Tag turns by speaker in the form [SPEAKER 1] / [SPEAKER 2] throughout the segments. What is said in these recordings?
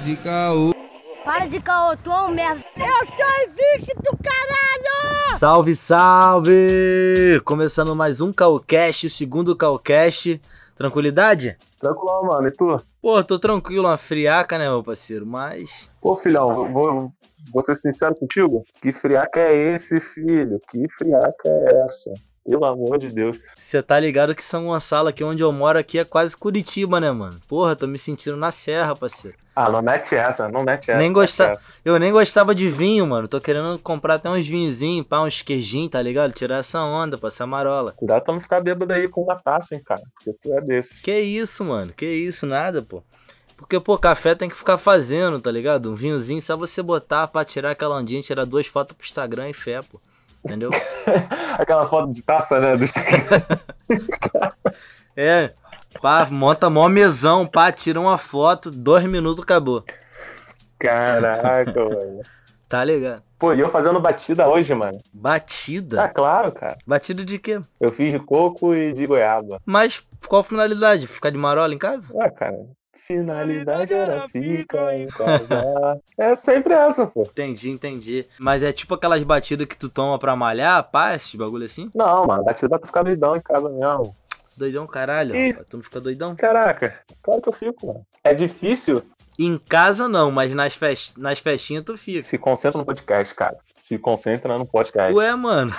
[SPEAKER 1] de caô.
[SPEAKER 2] Para de caô, tu é um merda.
[SPEAKER 3] Eu sou invicto, caralho!
[SPEAKER 4] Salve, salve! Começando mais um Calcast, o segundo Calcast. Tranquilidade?
[SPEAKER 5] Tranquilo, mano. E tu?
[SPEAKER 4] Pô, tô tranquilo, uma friaca, né, meu parceiro? Mas.
[SPEAKER 5] Pô, filhão, vou, vou ser sincero contigo. Que friaca é esse, filho? Que friaca é essa? Pelo amor de Deus.
[SPEAKER 4] Você tá ligado que São Gonçalo, aqui onde eu moro, aqui é quase Curitiba, né, mano? Porra, tô me sentindo na serra, parceiro.
[SPEAKER 5] Ah, não mete essa, não mete essa.
[SPEAKER 4] Nem gosta-. Eu nem gostava de vinho, mano. Tô querendo comprar até uns vinhozinhos, pá, uns queijinhos, tá ligado? Tirar essa onda, passar marola.
[SPEAKER 5] Cuidado pra não ficar bêbado aí com uma taça, hein, cara. Porque tu é desse.
[SPEAKER 4] Que isso, mano? Que isso, nada, pô. Porque, pô, café tem que ficar fazendo, tá ligado? Um vinhozinho, só você botar pra tirar aquela ondinha, tirar duas fotos pro Instagram e fé, pô. Entendeu?
[SPEAKER 5] Aquela foto de taça, né? Do.
[SPEAKER 4] É, pá, monta mó mesão, pá, tira uma foto, dois minutos, acabou.
[SPEAKER 5] Caraca, mano.
[SPEAKER 4] Tá ligado?
[SPEAKER 5] Pô, e eu fazendo batida hoje, mano. Ah,
[SPEAKER 4] Batida?
[SPEAKER 5] claro, cara.
[SPEAKER 4] Batida de quê?
[SPEAKER 5] Eu fiz de coco e de goiaba.
[SPEAKER 4] Mas qual a finalidade? Ficar de marola em casa?
[SPEAKER 5] Ah, cara. Finalidade era fica em casa. É sempre essa, pô.
[SPEAKER 4] Entendi, entendi. Mas é tipo aquelas batidas que tu toma pra malhar, pá, esses bagulho assim?
[SPEAKER 5] Não, mano, batida pra tu ficar doidão em casa mesmo.
[SPEAKER 4] Doidão caralho, rapaz. Tu não fica doidão?
[SPEAKER 5] Caraca, claro que eu fico, mano. É difícil.
[SPEAKER 4] Em casa não, mas nas, fest... nas festinhas tu fica.
[SPEAKER 5] Se concentra no podcast, cara. Se concentra no podcast.
[SPEAKER 4] Ué, mano.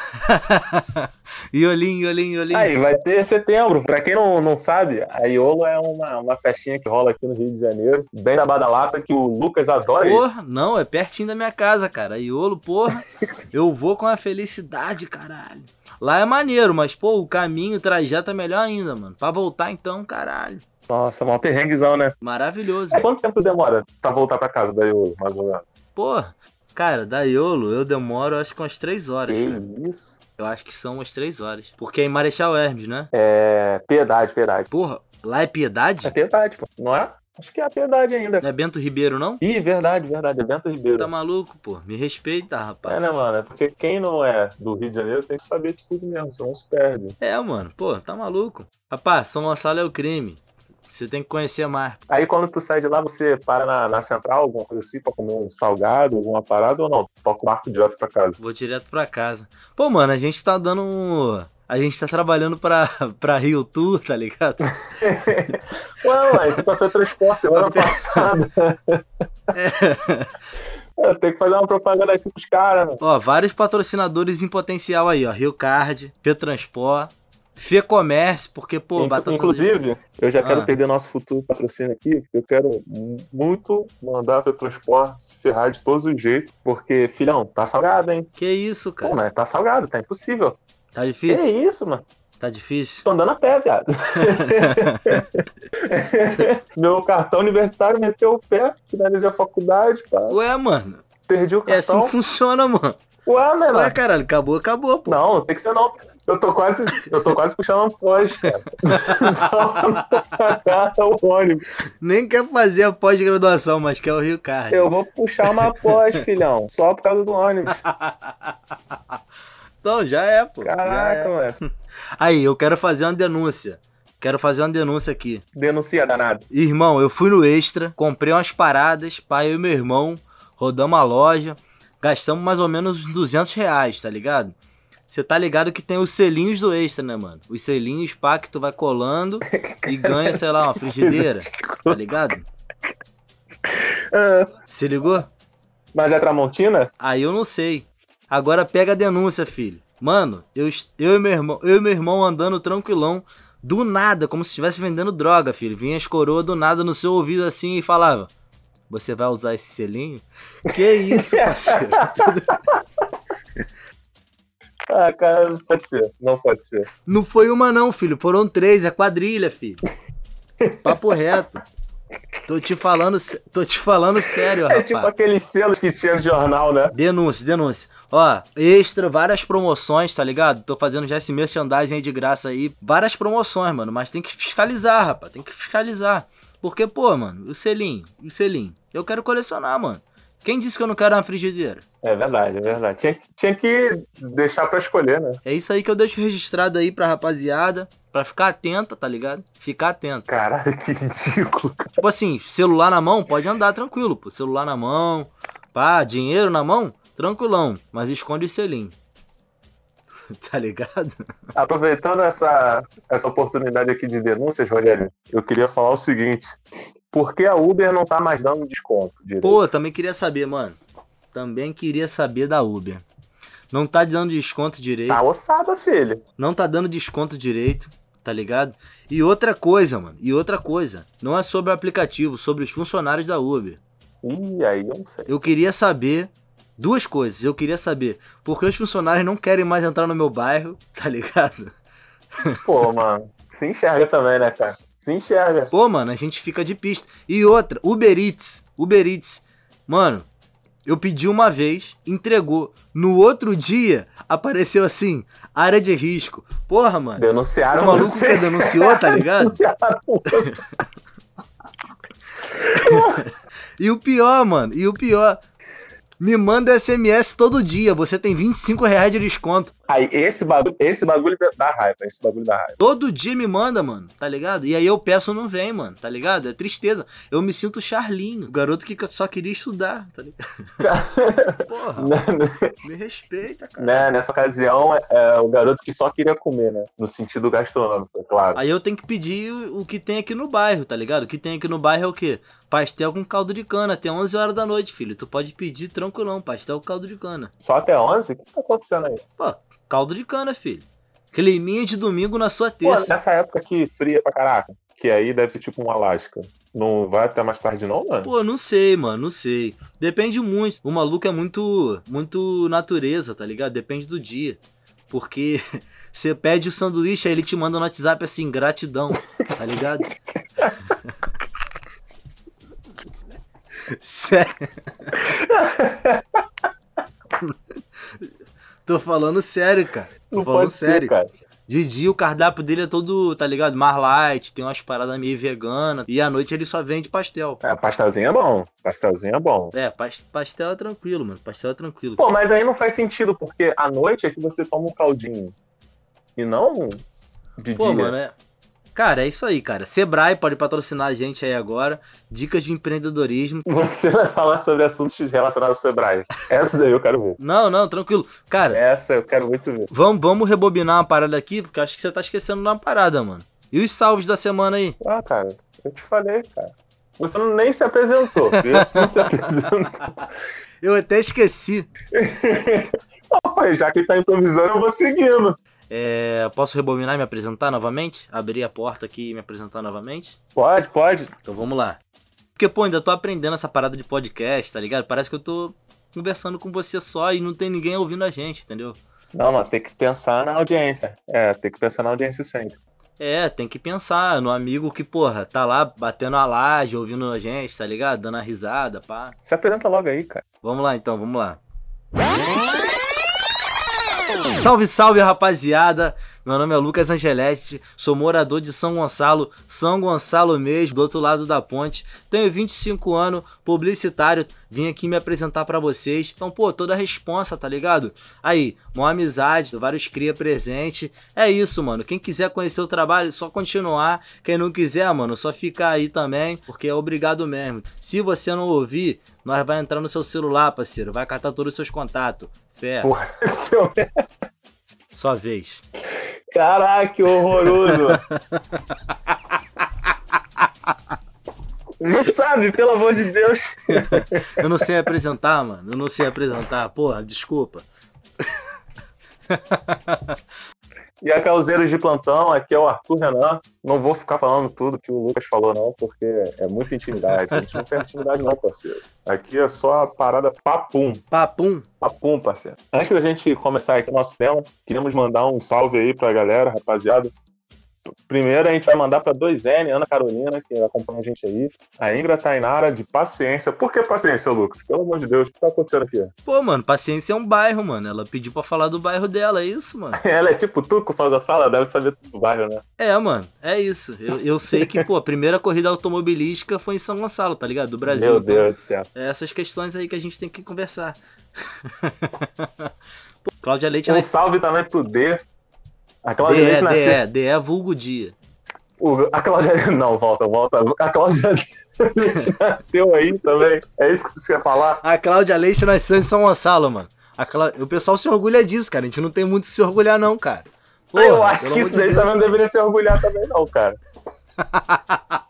[SPEAKER 4] iolinho, iolinho, iolinho.
[SPEAKER 5] Aí, vai ter setembro. Pra quem não, não sabe, a Iolo é uma, uma festinha que rola aqui no Rio de Janeiro, bem na Badalata, que o Lucas adora ir.
[SPEAKER 4] Porra, não, é pertinho da minha casa, cara. Iolo, porra, eu vou com a felicidade, caralho. Lá é maneiro, mas, pô, o caminho, o trajeto é melhor ainda, mano. Pra voltar, então, caralho.
[SPEAKER 5] Nossa, mó perrenguezão, né?
[SPEAKER 4] Maravilhoso.
[SPEAKER 5] É, quanto tempo demora pra voltar pra casa da Iolo, mais ou menos?
[SPEAKER 4] Porra, cara, da Iolo eu demoro acho que umas três horas,
[SPEAKER 5] Que
[SPEAKER 4] cara.
[SPEAKER 5] isso?
[SPEAKER 4] Eu acho que são umas três horas. Porque é em Marechal Hermes, né?
[SPEAKER 5] É. Piedade, piedade.
[SPEAKER 4] Porra, lá é Piedade?
[SPEAKER 5] É piedade, pô. Não é? Acho que é a piedade ainda.
[SPEAKER 4] Não é Bento Ribeiro, não?
[SPEAKER 5] Ih, verdade, verdade. É Bento Ribeiro.
[SPEAKER 4] Tá maluco, pô? Me respeita, rapaz.
[SPEAKER 5] É, né, mano? É porque quem não é do Rio de Janeiro tem que saber de tudo mesmo, senão se perde.
[SPEAKER 4] É, mano, pô, tá maluco. Rapaz, São Gonçalo é o crime. Você tem que conhecer mais.
[SPEAKER 5] Aí quando tu sai de lá, você para na, na central, alguma coisa assim, pra comer um salgado, alguma parada ou não? Toca o barco direto pra casa.
[SPEAKER 4] Vou direto pra casa. Pô, mano, a gente tá dando. A gente tá trabalhando pra, pra Rio Tour, tá ligado?
[SPEAKER 5] Ué, ué, tu foi transporte semana passada. É, tem que fazer uma propaganda aqui pros caras, mano.
[SPEAKER 4] Ó, vários patrocinadores em potencial aí, ó. Rio Card, Petransport, Fê Comércio, porque, pô,
[SPEAKER 5] Inclu-
[SPEAKER 4] batata.
[SPEAKER 5] Inclusive, eu já quero
[SPEAKER 4] Ah.
[SPEAKER 5] perder nosso futuro patrocínio aqui, porque eu quero muito mandar a Transport se ferrar de todos os jeitos, porque, filhão, tá salgado, hein?
[SPEAKER 4] Que isso,
[SPEAKER 5] Pô,
[SPEAKER 4] cara?
[SPEAKER 5] mas tá salgado, tá impossível.
[SPEAKER 4] Tá difícil?
[SPEAKER 5] isso, mano?
[SPEAKER 4] Tá difícil?
[SPEAKER 5] Tô andando a pé, viado. Meu cartão universitário meteu o pé, finalizei a faculdade, pá.
[SPEAKER 4] Ué, mano.
[SPEAKER 5] perdi o
[SPEAKER 4] É assim
[SPEAKER 5] cartão.
[SPEAKER 4] que funciona, mano.
[SPEAKER 5] Ué, menor.
[SPEAKER 4] Ué, caralho, acabou, acabou, pô.
[SPEAKER 5] Não, tem que ser não. Eu tô quase, eu tô quase puxando um pós, cara. Só o ônibus.
[SPEAKER 4] Nem quer fazer a pós-graduação, mas quer o Rio Card.
[SPEAKER 5] Eu vou puxar uma pós, filhão. Só por causa do ônibus.
[SPEAKER 4] Então, já é, pô.
[SPEAKER 5] Caraca,
[SPEAKER 4] é.
[SPEAKER 5] mano.
[SPEAKER 4] Aí, eu quero fazer uma denúncia. Quero fazer uma denúncia aqui.
[SPEAKER 5] Denuncia, danado.
[SPEAKER 4] Irmão, eu fui no Extra, comprei umas paradas, pai e meu irmão, rodamos a loja, gastamos mais ou menos uns 200 reais, tá ligado? Você tá ligado que tem os selinhos do Extra, né, mano? Os selinhos, pá, que tu vai colando e ganha, sei lá, uma frigideira, tá ligado?
[SPEAKER 5] Ah,
[SPEAKER 4] Se ligou?
[SPEAKER 5] Mas é Tramontina?
[SPEAKER 4] Aí eu não sei. Agora pega a denúncia, filho. Mano, eu, eu, e meu irmão, eu e meu irmão andando tranquilão, do nada, como se estivesse vendendo droga, filho. Vinha as coroas do nada no seu ouvido assim e falava: Você vai usar esse selinho? Que isso, parceiro? Tudo-
[SPEAKER 5] Ah, cara, não pode ser. Não pode ser.
[SPEAKER 4] Não foi uma, não, filho. Foram três, é quadrilha, filho. Papo reto. Tô te falando, tô te falando sério,
[SPEAKER 5] É
[SPEAKER 4] rapaz.
[SPEAKER 5] tipo aqueles selos que tinha no jornal, né?
[SPEAKER 4] Denúncia, denúncia. Ó, extra, várias promoções, tá ligado? Tô fazendo já esse merchandising aí de graça aí. Várias promoções, mano. Mas tem que fiscalizar, rapaz. Tem que fiscalizar. Porque, pô, mano, o selinho, o selinho. Eu quero colecionar, mano. Quem disse que eu não quero uma frigideira?
[SPEAKER 5] É verdade, é verdade. Tinha, tinha que deixar pra escolher, né?
[SPEAKER 4] É isso aí que eu deixo registrado aí pra rapaziada. Pra ficar atenta, tá ligado? Ficar atento.
[SPEAKER 5] Caralho, que ridículo, cara.
[SPEAKER 4] Tipo assim, celular na mão, pode andar tranquilo, pô. Celular na mão, pá, dinheiro na mão, tranquilão. Mas esconde o selinho. tá ligado?
[SPEAKER 5] Aproveitando essa, essa oportunidade aqui de denúncias, Rogério, eu queria falar o seguinte. Por que a Uber não tá mais dando desconto? direito?
[SPEAKER 4] Pô, também queria saber, mano. Também queria saber da Uber. Não tá dando desconto direito.
[SPEAKER 5] Tá ossada, filho.
[SPEAKER 4] Não tá dando desconto direito, tá ligado? E outra coisa, mano. E outra coisa. Não é sobre o aplicativo, sobre os funcionários da Uber.
[SPEAKER 5] Ih, aí eu não sei.
[SPEAKER 4] Eu queria saber duas coisas. Eu queria saber por que os funcionários não querem mais entrar no meu bairro, tá ligado?
[SPEAKER 5] Pô, mano. Se enxerga também, né, cara? Se enxerga.
[SPEAKER 4] Pô, mano, a gente fica de pista. E outra, Uber Eats. Uber Eats. Mano, eu pedi uma vez, entregou. No outro dia, apareceu assim, área de risco. Porra, mano.
[SPEAKER 5] Denunciaram
[SPEAKER 4] O maluco que denunciou, tá ligado?
[SPEAKER 5] Denunciaram.
[SPEAKER 4] E o pior, mano, e o pior. Me manda SMS todo dia. Você tem 25 reais de desconto.
[SPEAKER 5] Aí, esse bagulho, esse bagulho dá- raiva. Esse bagulho dá raiva.
[SPEAKER 4] Todo dia me manda, mano, tá ligado? E aí eu peço não vem, mano, tá ligado? É tristeza. Eu me sinto Charlinho, o garoto que só queria estudar, tá ligado? Porra, me respeita, cara.
[SPEAKER 5] né, nessa ocasião, é, é o garoto que só queria comer, né? No sentido gastronômico, é claro.
[SPEAKER 4] Aí eu tenho que pedir o o que tem aqui no bairro, tá ligado? O que tem aqui no bairro é o quê? Pastel com caldo de cana, até 11 horas da noite, filho. Tu pode pedir tranquilão, pastel com caldo de cana.
[SPEAKER 5] Só até 11? O que tá acontecendo aí?
[SPEAKER 4] Pô, caldo de cana, filho. Climinha de domingo na sua
[SPEAKER 5] Pô,
[SPEAKER 4] terça.
[SPEAKER 5] nessa época que fria pra caraca, que aí deve ser tipo um Alasca. Não vai até mais tarde não, mano?
[SPEAKER 4] Pô, não sei, mano, não sei. Depende muito. O maluco é muito, muito natureza, tá ligado? Depende do dia. Porque você pede o sanduíche, aí ele te manda no WhatsApp assim, gratidão, tá ligado? Sério. Tô falando sério, cara. Tô
[SPEAKER 5] não
[SPEAKER 4] falando sério.
[SPEAKER 5] ser, cara.
[SPEAKER 4] De dia o cardápio dele é todo, tá ligado? Mais light, tem umas paradas meio vegana. E à noite ele só vende pastel.
[SPEAKER 5] É, pastelzinho é bom. Pastelzinho é bom.
[SPEAKER 4] É, pas- pastel é tranquilo, mano. Pastel é tranquilo.
[SPEAKER 5] Pô, mas aí não faz sentido, porque à noite é que você toma um caldinho. E não de
[SPEAKER 4] Pô,
[SPEAKER 5] dia.
[SPEAKER 4] mano, é. Cara, é isso aí, cara. Sebrae pode patrocinar a gente aí agora. Dicas de empreendedorismo.
[SPEAKER 5] Você vai falar sobre assuntos relacionados ao Sebrae. Essa daí eu quero ver.
[SPEAKER 4] Não, não, tranquilo. Cara,
[SPEAKER 5] Essa eu quero muito ver.
[SPEAKER 4] vamos, vamos rebobinar uma parada aqui, porque eu acho que você tá esquecendo de uma parada, mano. E os salves da semana aí?
[SPEAKER 5] Ah, cara, eu te falei, cara. Você nem se apresentou. viu? Tu se apresentou.
[SPEAKER 4] Eu até esqueci.
[SPEAKER 5] Rapaz, já que ele tá improvisando, eu vou seguindo.
[SPEAKER 4] É, posso rebobinar e me apresentar novamente? Abrir a porta aqui e me apresentar novamente?
[SPEAKER 5] Pode, pode.
[SPEAKER 4] Então vamos lá. Porque, pô, ainda tô aprendendo essa parada de podcast, tá ligado? Parece que eu tô conversando com você só e não tem ninguém ouvindo a gente, entendeu?
[SPEAKER 5] Não, mano, tem que pensar na audiência. É, tem que pensar na audiência sempre.
[SPEAKER 4] É, tem que pensar no amigo que, porra, tá lá batendo a laje, ouvindo a gente, tá ligado? Dando a risada, pá.
[SPEAKER 5] Se apresenta logo aí, cara.
[SPEAKER 4] Vamos lá então, vamos lá. Salve, salve, rapaziada! Meu nome é Lucas Angeletti, sou morador de São Gonçalo, São Gonçalo mesmo, do outro lado da ponte. Tenho 25 anos, publicitário, vim aqui me apresentar pra vocês. Então, pô, toda a responsa, tá ligado? Aí, uma amizade, vários cria presente. É isso, mano. Quem quiser conhecer o trabalho, só continuar. Quem não quiser, mano, só ficar aí também, porque é obrigado mesmo. Se você não ouvir, nós vai entrar no seu celular, parceiro, vai catar todos os seus contatos. Fé,
[SPEAKER 5] Porra, seu...
[SPEAKER 4] sua vez.
[SPEAKER 5] Caraca, que horroroso. Não sabe, pelo amor de Deus.
[SPEAKER 4] Eu não sei apresentar, mano. Eu não sei apresentar. Porra, desculpa.
[SPEAKER 5] E a Causeiros de Plantão, aqui é o Arthur Renan. Não vou ficar falando tudo que o Lucas falou, não, porque é muita intimidade. A gente não tem intimidade, não, parceiro. Aqui é só a parada papum.
[SPEAKER 4] Papum.
[SPEAKER 5] Papum, parceiro. Antes da gente começar aqui o nosso tema, queríamos mandar um salve aí pra galera, rapaziada. Primeiro a gente vai mandar pra 2N, Ana Carolina, que acompanha a gente aí. A Ingra Tainara, de Paciência. Por que Paciência, Lucas? Pelo amor de Deus, o que tá acontecendo aqui?
[SPEAKER 4] Pô, mano, paciência é um bairro, mano. Ela pediu pra falar do bairro dela, é isso, mano.
[SPEAKER 5] Ela é tipo tu com Sal Sala, deve saber tudo do bairro, né?
[SPEAKER 4] É, mano, é isso. Eu, eu sei que, pô, a primeira corrida automobilística foi em São Gonçalo, tá ligado? Do Brasil.
[SPEAKER 5] Meu
[SPEAKER 4] Então,
[SPEAKER 5] Deus do céu.
[SPEAKER 4] É essas questões aí que a gente tem que conversar. Pô, Cláudia Leite, ela
[SPEAKER 5] Um salve também pro D. A Cláudia
[SPEAKER 4] DE,
[SPEAKER 5] Leite nasceu.
[SPEAKER 4] DE, DE vulgo dia.
[SPEAKER 5] O- a Cláudia. Não, volta, volta. A Cláudia Leite nasceu aí também. É isso que você quer falar?
[SPEAKER 4] A Cláudia Leite nasceu em São Gonçalo, mano. Clá- O pessoal se orgulha disso, cara. A gente não tem muito que se orgulhar, não, cara. Porra,
[SPEAKER 5] eu acho que isso daí
[SPEAKER 4] Deus.
[SPEAKER 5] também não deveria se orgulhar também, não, cara.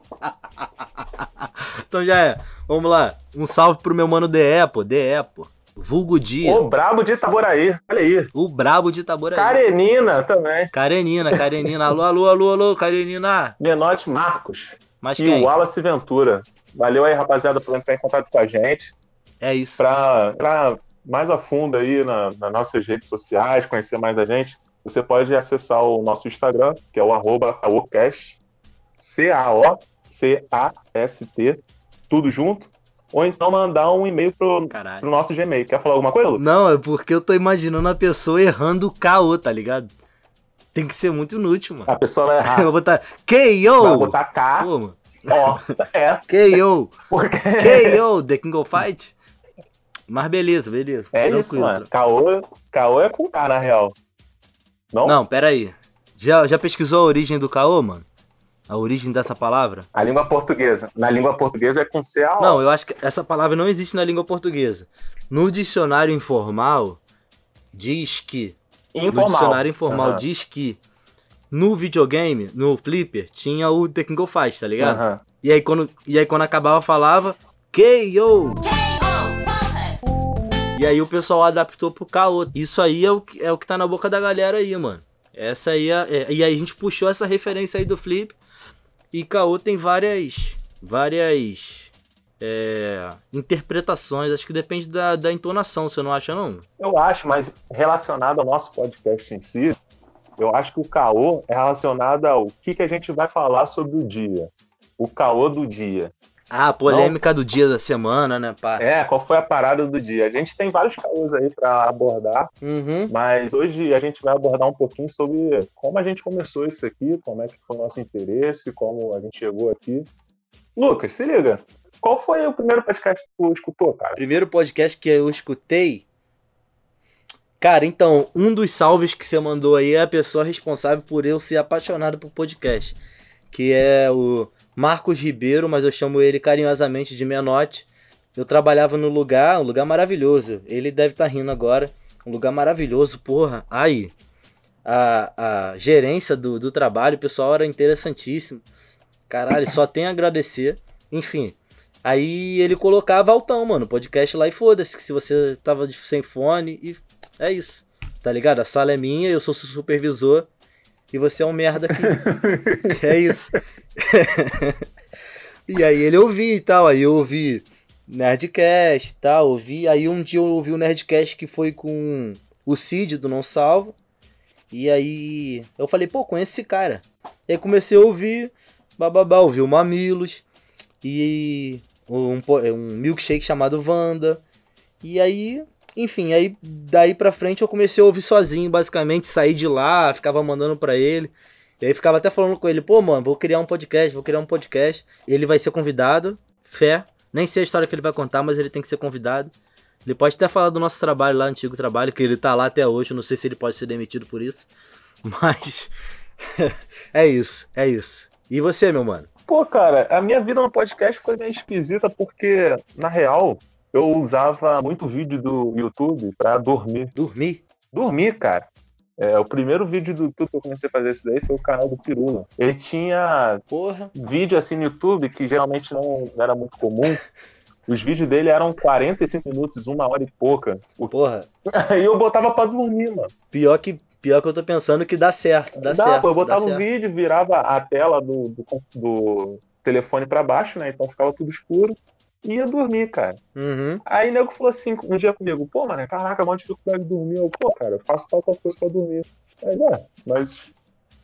[SPEAKER 4] Então já é. Vamos lá. Um salve pro meu mano DE, pô. DE, pô. Vulgo dia.
[SPEAKER 5] O brabo de Itaboraí. Olha aí.
[SPEAKER 4] O brabo de Itaboraí.
[SPEAKER 5] Karenina também.
[SPEAKER 4] Karenina, Karenina. Alô, alô, alô, alô, Karenina.
[SPEAKER 5] Menotti Marcos.
[SPEAKER 4] Mas
[SPEAKER 5] E
[SPEAKER 4] quem?
[SPEAKER 5] o Wallace Ventura. Valeu aí, rapaziada, por entrar em contato com a gente.
[SPEAKER 4] É isso.
[SPEAKER 5] Pra entrar mais a fundo aí na- nas nossas redes sociais, conhecer mais da gente, você pode acessar o nosso Instagram, que é o arroba caocast, C-A-O-C-A-S-T, tudo junto, ou então mandar um e-mail pro, pro nosso Gmail. Quer falar alguma coisa, Lu?
[SPEAKER 4] Não, é porque eu tô imaginando a pessoa errando o KO, tá ligado? Tem que ser muito inútil, mano.
[SPEAKER 5] A pessoa vai
[SPEAKER 4] Eu
[SPEAKER 5] errar.
[SPEAKER 4] vou botar
[SPEAKER 5] Vai
[SPEAKER 4] KO!
[SPEAKER 5] botar K,
[SPEAKER 4] Pô, mano.
[SPEAKER 5] ó, é,
[SPEAKER 4] KO!
[SPEAKER 5] porque...
[SPEAKER 4] KO! The King of Fight? Mas beleza, beleza.
[SPEAKER 5] É
[SPEAKER 4] Tranquilo,
[SPEAKER 5] isso, mano. Caô, caô é com K, na real. Não?
[SPEAKER 4] Não, pera aí. Já, já pesquisou a origem do KO, mano? A origem dessa palavra?
[SPEAKER 5] A língua portuguesa. Na língua portuguesa é com C-A-O.
[SPEAKER 4] Não, eu acho que essa palavra não existe na língua portuguesa. No dicionário informal, diz que. No
[SPEAKER 5] Informal.
[SPEAKER 4] dicionário informal
[SPEAKER 5] Aham.
[SPEAKER 4] diz que no videogame, no Flipper, tinha o The King of Fight, tá ligado?
[SPEAKER 5] Aham.
[SPEAKER 4] E, aí, quando, e aí quando acabava, falava KO! E aí o pessoal adaptou pro KO. Isso aí é o, que- é o que tá na boca da galera aí, mano. Essa aí é, é- E aí a gente puxou essa referência aí do Flip. E KO tem várias. Várias. é, interpretações. Acho que depende da, da entonação, você não acha, não?
[SPEAKER 5] Eu acho, mas relacionado ao nosso podcast em si, eu acho que o caô é relacionado ao que, que a gente vai falar sobre o dia. O caô do dia.
[SPEAKER 4] Ah, a polêmica do dia da semana, né, pá?
[SPEAKER 5] É, qual foi a parada do dia? A gente tem vários caôs aí pra abordar,
[SPEAKER 4] Uhum.
[SPEAKER 5] mas hoje a gente vai abordar um pouquinho sobre como a gente começou isso aqui, como é que foi o nosso interesse, como a gente chegou aqui. Lucas, se liga. Qual foi o primeiro podcast que tu escutou, cara?
[SPEAKER 4] Primeiro podcast que eu escutei. Cara, então, um dos salves que você mandou aí é a pessoa responsável por eu ser apaixonado por podcast. Que é o Marcos Ribeiro, mas eu chamo ele carinhosamente de Menotti. Eu trabalhava no lugar, um lugar maravilhoso. Ele deve estar rindo agora. Um lugar maravilhoso, porra. Aí, a, a gerência do, do trabalho, o pessoal era interessantíssimo. Caralho, só tem a agradecer. Enfim, Aí ele colocava altão, mano, podcast lá e foda-se, se você tava sem fone e é isso. Tá ligado? A sala é minha, eu sou seu supervisor e você é um merda aqui. é isso. e aí ele ouvia e tal, aí eu ouvi Nerdcast e tal, ouvi, aí um dia eu ouvi o Nerdcast que foi com o Cid do Não Salvo. E aí eu falei, pô, conheço esse cara. E aí comecei a ouvir, bababá, ouvi o Mamilos e um, um milkshake chamado Wanda. E aí, enfim, aí daí pra frente eu comecei a ouvir sozinho, basicamente, saí de lá, ficava mandando pra ele. E aí ficava até falando com ele, pô, mano, vou criar um podcast, vou criar um podcast. Ele vai ser convidado, fé. Nem sei a história que ele vai contar, mas ele tem que ser convidado. Ele pode até falar do nosso trabalho lá, antigo trabalho, que ele tá lá até hoje. Não sei se ele pode ser demitido por isso. Mas é isso, é isso. E você, meu mano?
[SPEAKER 5] Pô, cara, a minha vida no podcast foi meio esquisita porque, na real, eu usava muito vídeo do YouTube pra dormir.
[SPEAKER 4] Dormir?
[SPEAKER 5] Dormir, cara. É, o primeiro vídeo do YouTube que eu comecei a fazer isso daí foi o canal do Pirula. Ele tinha
[SPEAKER 4] Porra.
[SPEAKER 5] vídeo assim no YouTube que geralmente não era muito comum. Os vídeos dele eram 45 minutos, uma hora e pouca. O-
[SPEAKER 4] Porra.
[SPEAKER 5] Aí eu botava pra dormir, mano.
[SPEAKER 4] Pior que, pior que eu tô pensando que dá certo. Dá,
[SPEAKER 5] Dá,
[SPEAKER 4] certo.
[SPEAKER 5] eu botava
[SPEAKER 4] certo.
[SPEAKER 5] vídeo, virava a tela do, do, do telefone pra baixo, né? Então ficava tudo escuro. E ia dormir, cara.
[SPEAKER 4] Uhum.
[SPEAKER 5] Aí o nego falou assim um dia comigo, pô, mano, caraca, mó dificuldade de dormir. Eu, pô, cara, eu faço tal, tal coisa pra dormir. Aí, é, mas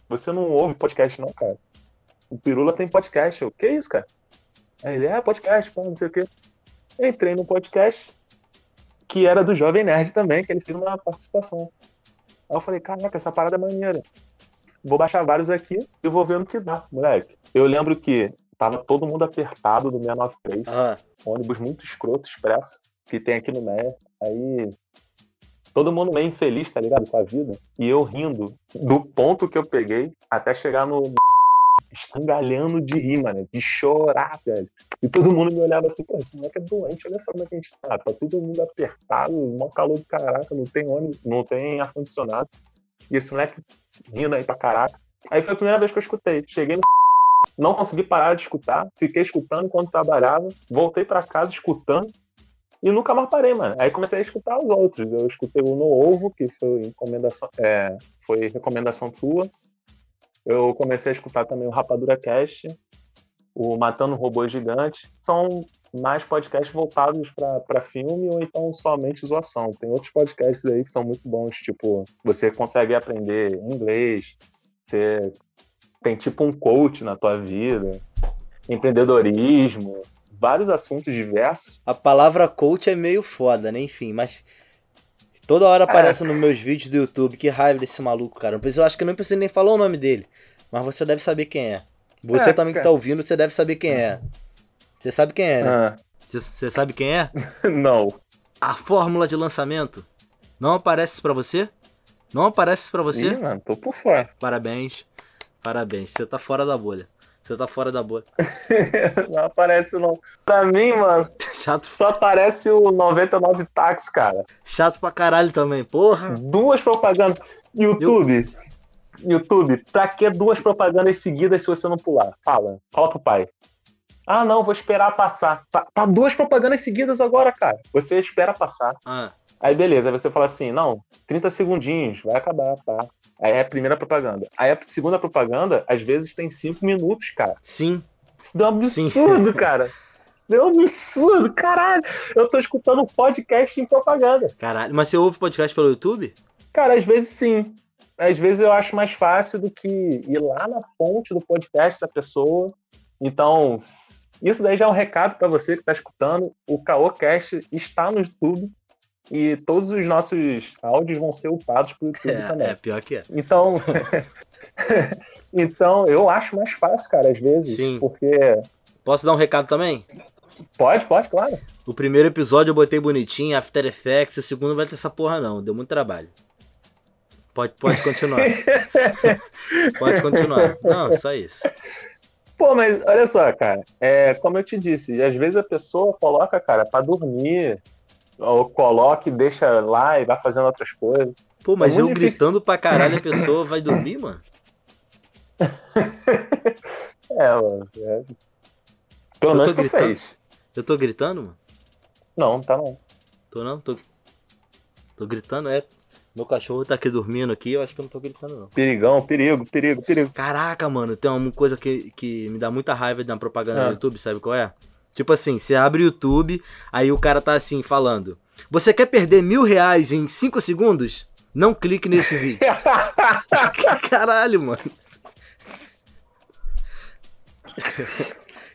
[SPEAKER 5] você não ouve podcast, não, cara. O Pirula tem podcast. Eu, que isso, cara? Aí ele, é, podcast, pô, não sei o quê. Entrei no podcast, que era do Jovem Nerd também, que ele fez uma participação. Aí eu falei, caraca, essa parada é maneira. Vou baixar vários aqui e vou ver no que dá, moleque. Eu lembro que tava todo mundo apertado do 693
[SPEAKER 4] Aham.
[SPEAKER 5] ônibus muito escroto, expresso, que tem aqui no Meia. Aí Todo mundo meio infeliz, tá ligado? Com a vida. E eu rindo do ponto que eu peguei até chegar no. escangalhando de rir, mano. De chorar, velho. E todo mundo me olhava assim, pô, esse moleque é doente, olha só como é que a gente tá. Tá todo mundo apertado, mau calor do caraca, não tem ônibus, não tem ar-condicionado. E esse moleque rindo aí pra caraca. Aí foi a primeira vez que eu escutei. Cheguei no. Não consegui parar de escutar, fiquei escutando enquanto trabalhava, voltei para casa escutando e nunca mais parei, mano. Aí comecei a escutar os outros. Eu escutei o No Ovo, que foi recomendação, é, foi recomendação sua. Eu comecei a escutar também o Rapadura Cast, o Matando Robôs Gigantes. São mais podcasts voltados para filme ou então somente zoação. Tem outros podcasts aí que são muito bons, tipo, você consegue aprender inglês, você tem tipo um coach na tua vida, empreendedorismo, vários assuntos diversos.
[SPEAKER 4] A palavra coach é meio foda, né? Enfim, mas toda hora aparece é. nos meus vídeos do YouTube. Que raiva desse maluco, cara. Eu acho que eu não preciso nem falar o nome dele. Mas você deve saber quem é. Você é, também que tá ouvindo, você deve saber quem é. Você sabe quem é, né? Ah. Você sabe quem é?
[SPEAKER 5] não.
[SPEAKER 4] A fórmula de lançamento. Não aparece para você? Não aparece para você?
[SPEAKER 5] Ih, mano, tô por fora.
[SPEAKER 4] Parabéns. Parabéns. Você tá fora da bolha. Você tá fora da bolha.
[SPEAKER 5] não aparece não. Pra mim, mano,
[SPEAKER 4] Chato.
[SPEAKER 5] só aparece o 99 táxi, cara.
[SPEAKER 4] Chato pra caralho também, porra.
[SPEAKER 5] Duas propagandas. YouTube. Eu... YouTube, pra que duas propagandas seguidas se você não pular? Fala. Fala pro pai. Ah, não, vou esperar passar. Tá, tá duas propagandas seguidas agora, cara. Você espera passar.
[SPEAKER 4] Ah.
[SPEAKER 5] Aí beleza, aí você fala assim, não, 30 segundinhos, vai acabar, tá? Aí é a primeira propaganda. Aí a segunda propaganda, às vezes, tem cinco minutos, cara.
[SPEAKER 4] Sim.
[SPEAKER 5] Isso deu um absurdo, Sim. cara. Deu um absurdo, caralho. Eu tô escutando podcast em propaganda.
[SPEAKER 4] Caralho, mas você ouve podcast pelo YouTube?
[SPEAKER 5] Cara, às vezes sim. Às vezes eu acho mais fácil do que ir lá na fonte do podcast da pessoa. Então, isso daí já é um recado para você que tá escutando. O Caocast está no YouTube. E todos os nossos áudios vão ser upados pro YouTube
[SPEAKER 4] é,
[SPEAKER 5] também.
[SPEAKER 4] É, pior que é.
[SPEAKER 5] Então, então eu acho mais fácil, cara, às vezes.
[SPEAKER 4] Sim.
[SPEAKER 5] Porque.
[SPEAKER 4] Posso dar um recado também?
[SPEAKER 5] Pode, pode, claro.
[SPEAKER 4] O primeiro episódio eu botei bonitinho, After Effects, o segundo vai ter essa porra não, deu muito trabalho. Pode, pode continuar. pode continuar. Não, só isso.
[SPEAKER 5] Pô, mas olha só, cara, é, como eu te disse, às vezes a pessoa coloca, cara, para dormir, ou coloca e deixa lá e vai fazendo outras coisas.
[SPEAKER 4] Pô, mas é eu difícil. gritando pra caralho a pessoa vai dormir, mano?
[SPEAKER 5] é, mano. É. Pelo menos tu fez.
[SPEAKER 4] Eu tô gritando, mano?
[SPEAKER 5] Não, tá não.
[SPEAKER 4] Tô não? Tô, tô gritando, é. Meu cachorro tá aqui dormindo aqui, eu acho que eu não tô gritando, não.
[SPEAKER 5] Perigão, perigo, perigo, perigo.
[SPEAKER 4] Caraca, mano, tem uma coisa que, que me dá muita raiva na propaganda do YouTube, sabe qual é? Tipo assim, você abre o YouTube, aí o cara tá assim falando: Você quer perder mil reais em cinco segundos? Não clique nesse vídeo. Caralho, mano.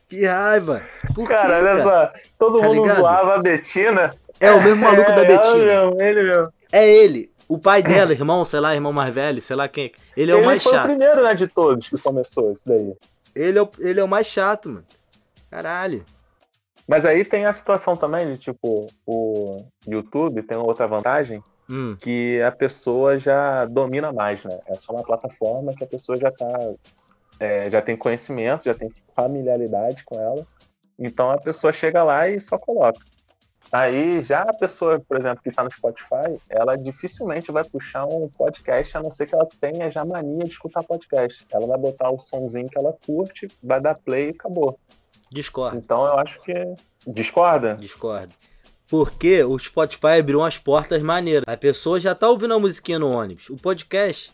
[SPEAKER 4] que raiva.
[SPEAKER 5] Por cara, olha só. Todo tá mundo ligado? zoava a Betina.
[SPEAKER 4] É o mesmo maluco é, da Betina.
[SPEAKER 5] É, ele, ele mesmo.
[SPEAKER 4] É ele. O pai dela, irmão, sei lá, irmão mais velho, sei lá quem. Ele é ele o mais chato. Ele
[SPEAKER 5] foi o primeiro, né, de todos que começou isso daí.
[SPEAKER 4] Ele é, o, ele é o mais chato, mano. Caralho.
[SPEAKER 5] Mas aí tem a situação também de, tipo, o YouTube tem outra vantagem,
[SPEAKER 4] hum.
[SPEAKER 5] que a pessoa já domina mais, né? É só uma plataforma que a pessoa já tá. É, já tem conhecimento, já tem familiaridade com ela. Então a pessoa chega lá e só coloca. Aí já a pessoa, por exemplo, que está no Spotify, ela dificilmente vai puxar um podcast, a não ser que ela tenha já mania de escutar podcast. Ela vai botar o sonzinho que ela curte, vai dar play e acabou.
[SPEAKER 4] Discorda.
[SPEAKER 5] Então eu acho que. Discorda?
[SPEAKER 4] Discorda. Porque o Spotify abriu umas portas maneiras. A pessoa já tá ouvindo a musiquinha no ônibus. O podcast,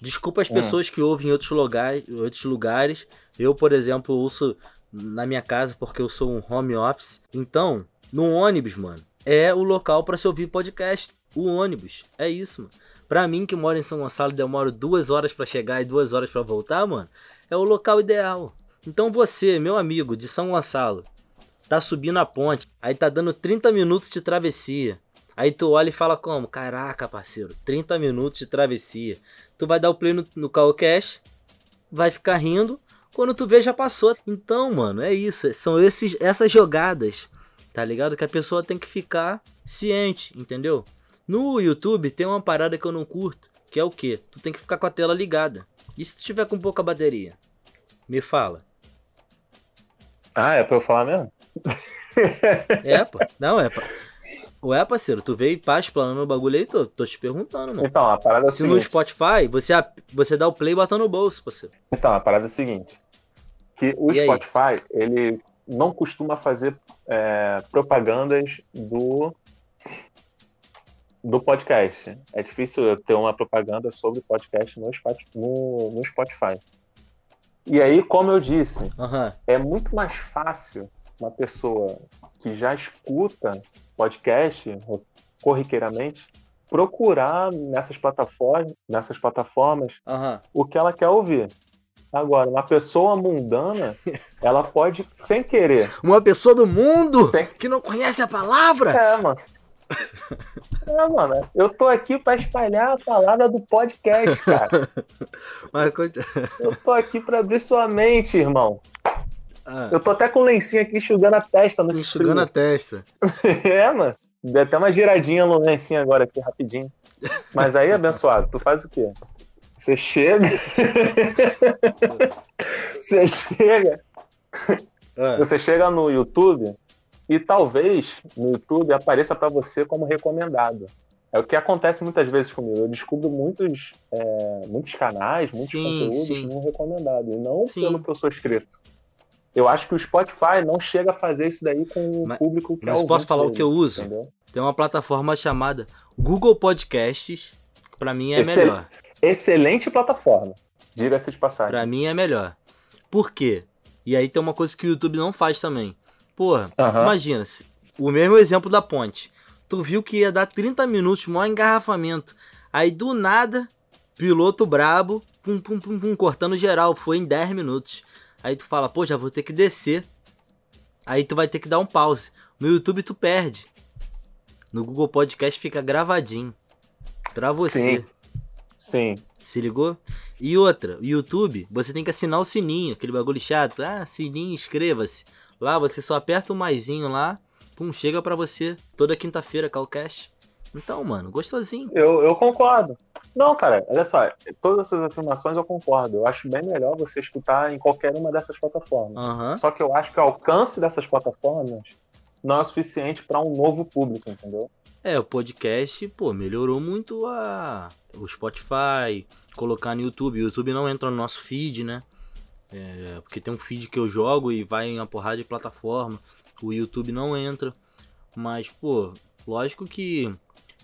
[SPEAKER 4] desculpa as hum. pessoas hum. que ouvem em outros lugares, outros lugares. Eu, por exemplo, ouço na minha casa porque eu sou um home office. Então, no ônibus, mano, é o local para se ouvir podcast. O ônibus. É isso, mano. Pra mim, que moro em São Gonçalo, demoro duas horas para chegar e duas horas para voltar, mano. É o local ideal. Então você, meu amigo de São Gonçalo, tá subindo a ponte, aí tá dando 30 minutos de travessia. Aí tu olha e fala como? Caraca, parceiro, 30 minutos de travessia. Tu vai dar o play no, no Calcash, vai ficar rindo, quando tu vê já passou. Então, mano, é isso, são esses, essas jogadas, tá ligado? Que a pessoa tem que ficar ciente, entendeu? No YouTube tem uma parada que eu não curto, que é o quê? Tu tem que ficar com a tela ligada. E se tu tiver com pouca bateria? Me fala.
[SPEAKER 5] Ah, é pra eu falar mesmo?
[SPEAKER 4] É, pô. Não, é, pô. Ué, parceiro, tu veio pá explanando o bagulho aí, tô, tô te perguntando, mano.
[SPEAKER 5] Então, a parada é o
[SPEAKER 4] Se no. Spotify, você, você dá o play e bota no bolso, parceiro.
[SPEAKER 5] Então, a parada é o seguinte. Que o
[SPEAKER 4] E aí?
[SPEAKER 5] Spotify, ele não costuma fazer é, propagandas do do podcast. É difícil eu ter uma propaganda sobre podcast no, no, no Spotify. E aí, como eu disse,
[SPEAKER 4] Aham.
[SPEAKER 5] é muito mais fácil uma pessoa que já escuta podcast corriqueiramente procurar nessas plataformas, nessas plataformas
[SPEAKER 4] Aham.
[SPEAKER 5] o que ela quer ouvir. Agora, uma pessoa mundana, ela pode, sem querer.
[SPEAKER 4] Uma pessoa do mundo
[SPEAKER 5] Sem-
[SPEAKER 4] que não conhece a palavra?
[SPEAKER 5] É, mano. É, mano. Eu tô aqui pra espalhar a palavra do podcast, cara.
[SPEAKER 4] Mas,
[SPEAKER 5] Eu tô aqui pra abrir sua mente, irmão.
[SPEAKER 4] ah,
[SPEAKER 5] Eu tô até com o lencinho aqui enxugando a testa nesse
[SPEAKER 4] enxugando a testa.
[SPEAKER 5] frio. É, mano. Deu até uma giradinha no lencinho agora aqui, rapidinho. Mas aí, abençoado, tu faz o quê? Você chega. Você chega
[SPEAKER 4] Ah,
[SPEAKER 5] Você chega no YouTube e talvez no YouTube apareça para você como recomendado. É o que acontece muitas vezes comigo. Eu descubro muitos, é, muitos canais, muitos
[SPEAKER 4] Sim,
[SPEAKER 5] conteúdos
[SPEAKER 4] sim.
[SPEAKER 5] no recomendado, e não
[SPEAKER 4] Sim.
[SPEAKER 5] pelo que eu sou inscrito. Eu acho que o Spotify não chega a fazer isso daí com o
[SPEAKER 4] Mas-
[SPEAKER 5] público que é
[SPEAKER 4] mas posso falar o
[SPEAKER 5] dele,
[SPEAKER 4] que eu uso?
[SPEAKER 5] Entendeu?
[SPEAKER 4] Tem uma plataforma chamada Google Podcasts. que Pra mim é
[SPEAKER 5] Excel-
[SPEAKER 4] melhor.
[SPEAKER 5] Excelente plataforma, diga-se de passagem.
[SPEAKER 4] Pra mim é melhor. Por quê? E aí tem uma coisa que o YouTube não faz também. Porra,
[SPEAKER 5] Aham.
[SPEAKER 4] imagina, o mesmo exemplo da ponte. Tu viu que ia dar 30 minutos, maior engarrafamento. Aí do nada, piloto brabo, pum, pum, pum, pum, cortando geral. Foi em 10 minutos. Aí tu fala, pô, já vou ter que descer. Aí tu vai ter que dar um pause. No YouTube tu perde. No Google Podcast fica gravadinho. Pra você.
[SPEAKER 5] Sim. Sim.
[SPEAKER 4] Se ligou? E outra, YouTube, você tem que assinar o sininho, aquele bagulho chato. Ah, sininho, inscreva-se. Lá você só aperta o maisinho lá, pum, chega pra você toda quinta-feira, Calcast. Então, mano, gostosinho.
[SPEAKER 5] Eu, eu concordo. Não, cara, olha só, todas essas afirmações eu concordo. Eu acho bem melhor você escutar em qualquer uma dessas plataformas.
[SPEAKER 4] Aham.
[SPEAKER 5] Só que eu acho que o alcance dessas plataformas não é o suficiente para um novo público, entendeu?
[SPEAKER 4] É, o podcast, pô, melhorou muito a o Spotify, colocar no YouTube. O YouTube não entra no nosso feed, né? É, porque tem um feed que eu jogo e vai em uma porrada de plataforma. O YouTube não entra. Mas, pô, lógico que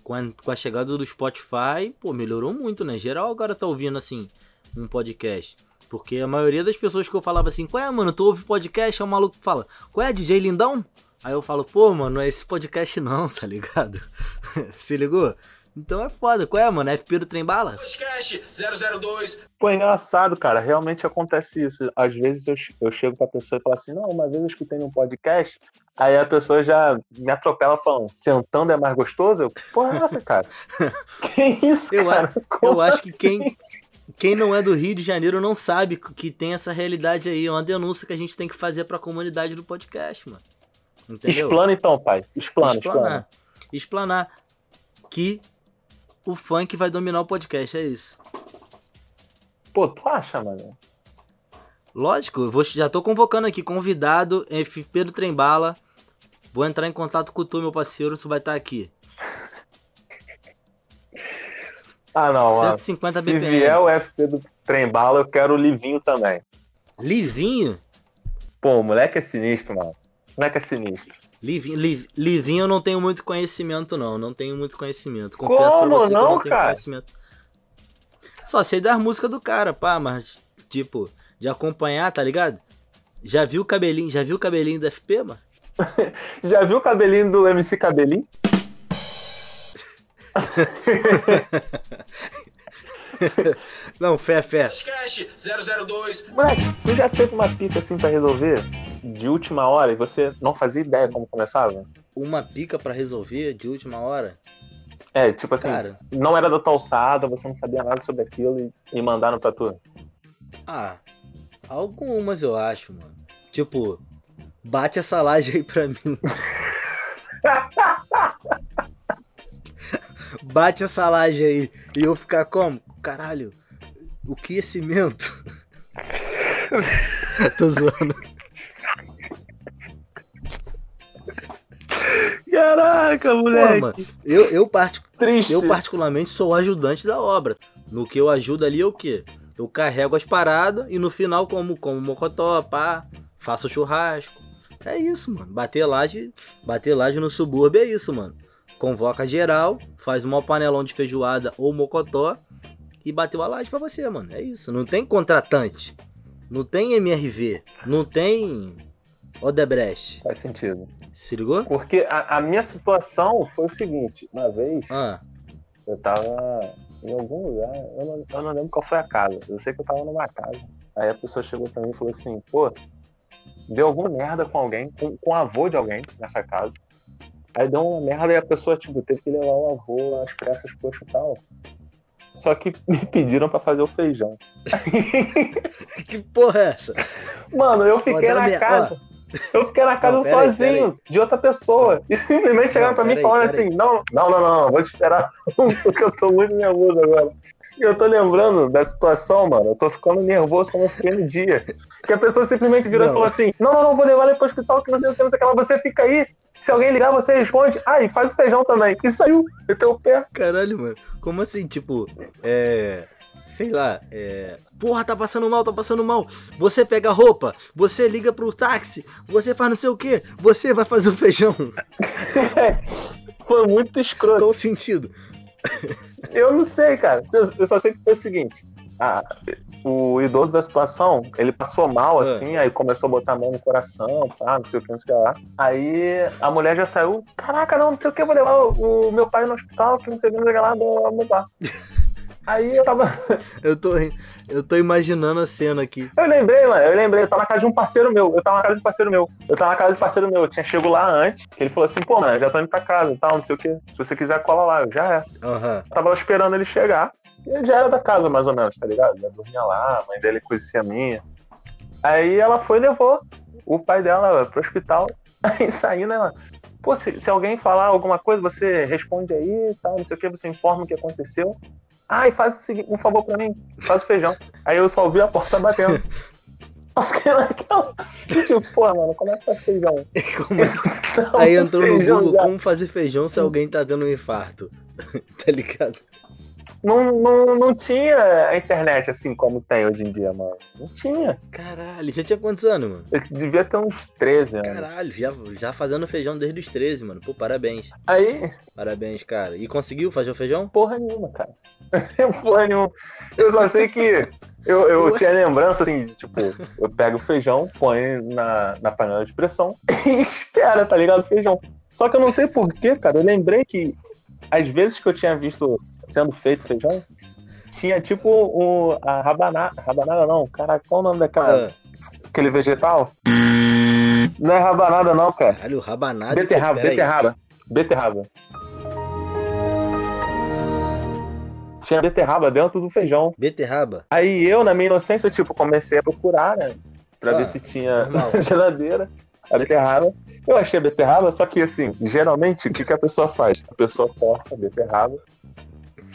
[SPEAKER 4] com a, com a chegada do Spotify, pô, melhorou muito, né? Geral agora tá ouvindo, assim, um podcast. Porque a maioria das pessoas que eu falava assim, qual é, mano, tu ouve podcast? Aí o maluco fala, qual é, DJ Lindão? Aí eu falo, pô, mano, não é esse podcast não, tá ligado? Se ligou? Então é foda. Qual é, mano? FP do Trem Bala?
[SPEAKER 1] Podcast 002.
[SPEAKER 5] Pô, é engraçado, cara. Realmente acontece isso. Às vezes eu, eu chego pra pessoa e falo assim: não, uma vez eu escutei num podcast, aí a pessoa já me atropela falando: sentando é mais gostoso? Eu, porra, é essa, cara? que isso,
[SPEAKER 4] Eu
[SPEAKER 5] cara?
[SPEAKER 4] Eu acho que
[SPEAKER 5] assim?
[SPEAKER 4] quem, quem não é do Rio de Janeiro não sabe que tem essa realidade aí. É uma denúncia que a gente tem que fazer pra comunidade do podcast, mano. Entendeu?
[SPEAKER 5] Explana então, pai. Explana, explana.
[SPEAKER 4] Explanar. Explanar. Que o funk vai dominar o podcast, é isso.
[SPEAKER 5] Pô, tu acha, mano?
[SPEAKER 4] Lógico, eu vou, já tô convocando aqui, convidado, FP do Trem Bala. Vou entrar em contato com tu, meu parceiro, tu vai estar aqui.
[SPEAKER 5] Ah, não. mano.
[SPEAKER 4] 150
[SPEAKER 5] Se
[SPEAKER 4] BPM.
[SPEAKER 5] vier o FP do Trem Bala, eu quero o Livinho também.
[SPEAKER 4] Livinho?
[SPEAKER 5] Pô, o moleque é sinistro, mano. O moleque é sinistro.
[SPEAKER 4] Livinho, Liv- Livinho eu não tenho muito conhecimento, não. Não tenho muito conhecimento. Confesso
[SPEAKER 5] Como
[SPEAKER 4] pra você que eu
[SPEAKER 5] não,
[SPEAKER 4] não tenho
[SPEAKER 5] cara?
[SPEAKER 4] conhecimento. Só sei das músicas do cara, pá, mas, tipo, de acompanhar, tá ligado? Já viu o cabelinho, já viu o cabelinho do FP, mano?
[SPEAKER 5] Já viu o cabelinho do MC Cabelinho?
[SPEAKER 4] Não, fé, fé.
[SPEAKER 1] Podcast 002.
[SPEAKER 5] Moleque, tu já teve uma pica assim pra resolver de última hora e você não fazia ideia como começava?
[SPEAKER 4] Uma pica pra resolver de última hora?
[SPEAKER 5] É, tipo assim,
[SPEAKER 4] Cara,
[SPEAKER 5] não era da tua alçada, você não sabia nada sobre aquilo e, e mandaram pra tu.
[SPEAKER 4] ah, algumas eu acho, mano. Tipo, bate essa laje aí pra mim. bate essa laje aí e eu ficar como? Caralho, o que é cimento? Tô zoando.
[SPEAKER 5] Caraca,
[SPEAKER 4] Pô,
[SPEAKER 5] moleque.
[SPEAKER 4] mano, eu, eu, partic-
[SPEAKER 5] Triste.
[SPEAKER 4] eu particularmente sou o ajudante da obra. No que eu ajudo ali é o quê? Eu carrego as paradas e no final como, como mocotó, pá, faço churrasco. É isso, mano. Bater laje, bater laje no subúrbio é isso, mano. Convoca geral, faz um panelão de feijoada ou mocotó e bateu a laje pra você, mano. É isso. Não tem contratante. Não tem MRV. Não tem Odebrecht.
[SPEAKER 5] Faz sentido.
[SPEAKER 4] Se ligou?
[SPEAKER 5] Porque a, a minha situação foi o seguinte: uma vez
[SPEAKER 4] Ah,
[SPEAKER 5] eu tava em algum lugar, eu não, eu não lembro qual foi a casa. Eu sei que eu tava numa casa. Aí a pessoa chegou pra mim e falou assim: pô, deu alguma merda com alguém, com, com o avô de alguém nessa casa. Aí deu uma merda e a pessoa, tipo, teve que levar o avô às pressas pro hospital. Só que me pediram pra fazer o feijão.
[SPEAKER 4] que porra é essa?
[SPEAKER 5] Mano, eu fiquei
[SPEAKER 4] Ó,
[SPEAKER 5] na
[SPEAKER 4] minha-
[SPEAKER 5] casa. Eu fiquei na casa
[SPEAKER 4] Não, pera aí,
[SPEAKER 5] sozinho, de outra pessoa. E simplesmente chegaram pra mim falando
[SPEAKER 4] pera
[SPEAKER 5] assim: não, não, não, não, vou te esperar, porque eu tô muito nervoso agora. E eu tô lembrando da situação, mano. Eu tô ficando nervoso como eu fiquei no dia. Que a pessoa simplesmente virou e
[SPEAKER 4] Não.
[SPEAKER 5] falou assim: não, não, não, vou levar ele pro hospital, que não sei o que, não sei o que lá. Você fica aí. Se alguém ligar, você responde. Ah, e faz o feijão também. E saiu, meteu o pé.
[SPEAKER 4] Caralho, mano. Como assim, tipo, é. Sei lá, é. Porra, tá passando mal, tá passando mal. Você pega a roupa, você liga pro táxi, você faz não sei o que, você vai fazer o feijão.
[SPEAKER 5] Foi muito escroto.
[SPEAKER 4] Qual o sentido?
[SPEAKER 5] Eu não sei, cara. Eu só sei que foi o seguinte. Ah, o idoso da situação, ele passou mal,
[SPEAKER 4] Ah.
[SPEAKER 5] assim, aí começou a botar a mão no coração, tá, não sei o que, não sei o que lá. Aí a mulher já saiu, caraca, não, não sei o que, vou levar o, o meu pai no hospital, que não sei o que, não sei o que lá, blá, blá. Aí eu tava.
[SPEAKER 4] Eu tô, eu tô imaginando a cena aqui.
[SPEAKER 5] Eu lembrei, mano, eu lembrei, eu tava na casa de um parceiro meu, eu tava na casa de um parceiro meu, eu tava na casa de um parceiro meu, eu tinha chego lá antes, ele falou assim, pô, mano, já tô indo pra casa e tal, não sei o que, se você quiser cola lá, eu já é.
[SPEAKER 4] Aham.
[SPEAKER 5] Eu tava esperando ele chegar. E ele já era da casa, mais ou menos, tá ligado? Já dormia lá, a mãe dele conhecia a minha. Aí ela foi e levou o pai dela pro hospital. Aí saindo, ela. Pô, se, se alguém falar alguma coisa, você responde aí e tal, não sei o que, você informa o que aconteceu. Ah, e faz o seguinte, um favor pra mim, faz o feijão. Aí eu só ouvi a porta batendo. Eu fiquei naquela. Tipo, pô, mano, como é que faz feijão?
[SPEAKER 4] Como assim?
[SPEAKER 5] Não,
[SPEAKER 4] Aí entrou no Google
[SPEAKER 5] já.
[SPEAKER 4] como fazer feijão se alguém tá tendo um infarto. tá ligado?
[SPEAKER 5] Não, não, não tinha a internet assim como tem hoje em dia, mano. Não tinha.
[SPEAKER 4] Caralho, você tinha quantos anos, mano?
[SPEAKER 5] Eu devia ter uns 13 anos.
[SPEAKER 4] Caralho, já, já fazendo feijão desde os 13, mano. Pô, parabéns.
[SPEAKER 5] Aí,
[SPEAKER 4] Parabéns, cara. E conseguiu fazer o feijão?
[SPEAKER 5] porra nenhuma, cara. porra nenhuma. Eu só sei que eu, eu tinha lembrança assim, de, tipo, eu pego o feijão, ponho na, na panela de pressão e espera, tá ligado? O feijão. Só que eu não sei porquê, cara. Eu lembrei que às vezes que eu tinha visto sendo feito feijão, tinha tipo o, a rabanada. Rabanada não, caraca, qual o nome daquela.
[SPEAKER 4] Ah,
[SPEAKER 5] Aquele vegetal? Não é rabanada, não, cara.
[SPEAKER 4] caralho, rabanada.
[SPEAKER 5] Beterraba, beterraba. Beterraba. Tinha beterraba dentro do feijão.
[SPEAKER 4] Beterraba.
[SPEAKER 5] Aí eu, na minha inocência, tipo, comecei a procurar, né? Pra
[SPEAKER 4] Ah,
[SPEAKER 5] ver se tinha
[SPEAKER 4] normal.
[SPEAKER 5] na geladeira a beterraba. Eu achei a beterraba, só que assim, geralmente, o que, que a pessoa faz? A pessoa corta a beterraba,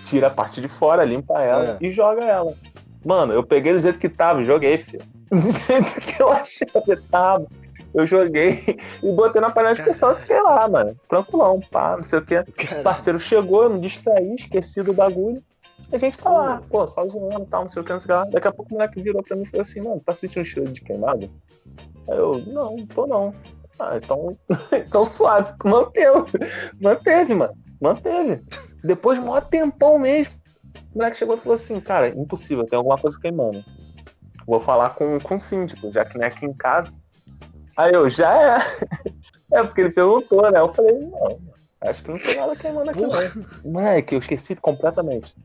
[SPEAKER 5] tira a parte de fora, limpa ela
[SPEAKER 4] É.
[SPEAKER 5] e joga ela. Mano, eu peguei do jeito que tava, joguei, filho. Do jeito que eu achei a beterraba. Eu joguei e botei na panela de pressão e fiquei lá, mano. Tranquilão, pá, não sei o quê. O
[SPEAKER 4] Cara,
[SPEAKER 5] parceiro chegou, eu me distraí, esqueci do bagulho. E a gente tá lá, pô, só zoando e tal, não sei o que, não sei o que lá. Daqui a pouco o moleque virou pra mim e falou assim, mano, tá sentindo cheiro de queimado? Aí eu, não, tô não. Ah, então, então suave. Manteve, manteve, mano, manteve. Depois de maior tempão mesmo, o moleque chegou e falou assim, cara, impossível, tem alguma coisa queimando. Vou falar com, com o síndico, já que não é aqui em casa. Aí eu, já é. É, porque ele perguntou, né? Eu falei, não, acho que não tem nada queimando aqui, não. Moleque, eu esqueci completamente.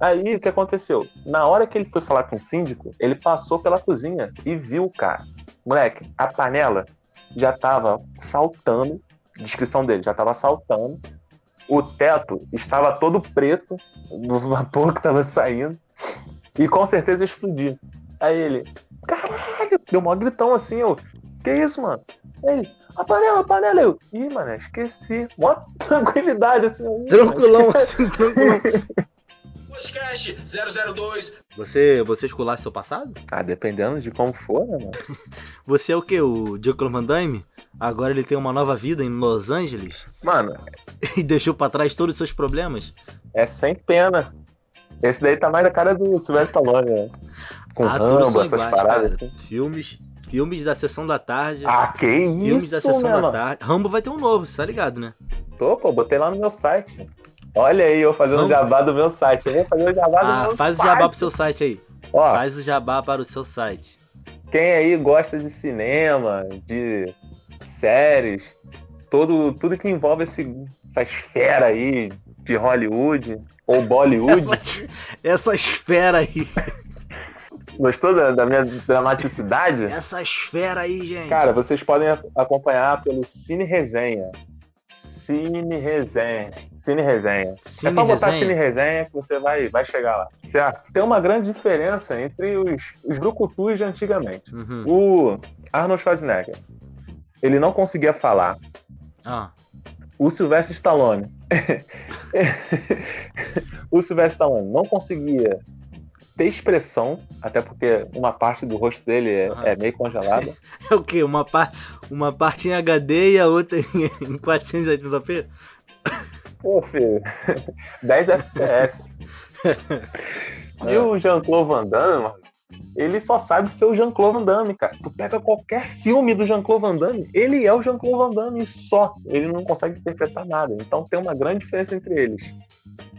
[SPEAKER 5] Aí o que aconteceu? Na hora que ele foi falar com o síndico, ele passou pela cozinha e viu o cara. Moleque, a panela já tava saltando, descrição dele, já tava saltando. O teto estava todo preto, do vapor que tava saindo. E com certeza ia explodir. Aí ele, caralho, deu um gritão assim, eu, que isso, mano? Aí ele, A panela, a panela. Eu, ih, mano, esqueci. Mó tranquilidade, assim.
[SPEAKER 4] Tranquilão, assim, tranquilão.
[SPEAKER 1] Podcast 002.
[SPEAKER 4] Você, você esculacha seu passado?
[SPEAKER 5] Ah, dependendo de como for, né, mano?
[SPEAKER 4] Você é o que? O Van Damme? Agora ele tem uma nova vida em Los Angeles
[SPEAKER 5] Mano,
[SPEAKER 4] e deixou pra trás todos os seus problemas?
[SPEAKER 5] é sem pena. Esse daí tá mais da cara do Sylvester Stallone, né? Com
[SPEAKER 4] Ah,
[SPEAKER 5] Rambo, essas
[SPEAKER 4] iguais,
[SPEAKER 5] paradas
[SPEAKER 4] cara.
[SPEAKER 5] assim.
[SPEAKER 4] Filmes, filmes da sessão da tarde.
[SPEAKER 5] Ah, que
[SPEAKER 4] filmes da
[SPEAKER 5] isso,
[SPEAKER 4] sessão
[SPEAKER 5] né,
[SPEAKER 4] da
[SPEAKER 5] mano?
[SPEAKER 4] tarde. Rambo vai ter um novo, você tá ligado, né?
[SPEAKER 5] Tô, pô, botei lá no meu site. Olha aí, eu fazendo
[SPEAKER 4] Vamos.
[SPEAKER 5] jabá do meu site. Eu fazer o jabá do
[SPEAKER 4] Ah,
[SPEAKER 5] meu
[SPEAKER 4] faz o
[SPEAKER 5] site.
[SPEAKER 4] jabá pro seu site aí.
[SPEAKER 5] Ó,
[SPEAKER 4] Faz o jabá para o seu site.
[SPEAKER 5] quem aí gosta de cinema, de séries, todo, tudo que envolve esse, essa esfera aí de Hollywood ou Bollywood.
[SPEAKER 4] Essa esfera aí.
[SPEAKER 5] Gostou da, da minha dramaticidade?
[SPEAKER 4] Essa esfera aí, gente.
[SPEAKER 5] Cara, vocês podem acompanhar pelo Cine Resenha. Cine Resenha. Cine Resenha.
[SPEAKER 4] Cine
[SPEAKER 5] é só botar
[SPEAKER 4] Resenha?
[SPEAKER 5] Cine Resenha que você vai, vai chegar lá. Certo? Tem uma grande diferença entre os, os brucutus de antigamente.
[SPEAKER 4] Uhum.
[SPEAKER 5] O Arnold Schwarzenegger, ele não conseguia falar.
[SPEAKER 4] Ah,
[SPEAKER 5] O Sylvester Stallone. o Sylvester Stallone não conseguia ter expressão, até porque uma parte do rosto dele é,
[SPEAKER 4] Aham.
[SPEAKER 5] é meio congelada.
[SPEAKER 4] é o quê? Uma, par... uma parte em HD e a outra em em 480p?
[SPEAKER 5] Pô, filho, 10 FPS. E o Jean-Claude Van Damme, ele só sabe ser o Jean-Claude Van Damme, cara. Tu pega qualquer filme do Jean-Claude Van Damme, ele é o Jean-Claude Van Damme só. Ele não consegue interpretar nada. Então tem uma grande diferença entre eles.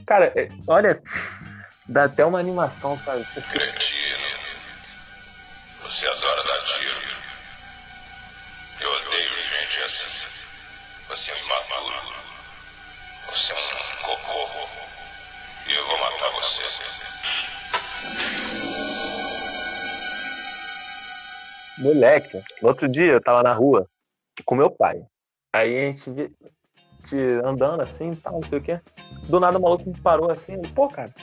[SPEAKER 5] Cara, é- olha, dá até uma animação, sabe?
[SPEAKER 6] Cretino. Você adora dar tiro. Eu odeio gente assim. Você é um imaturo. Você é um cocô. E eu vou matar você.
[SPEAKER 5] Moleque, no outro dia eu tava na rua com meu pai. Aí a gente, andando assim e tal, não sei o quê. Do nada o maluco me parou assim, pô, cara,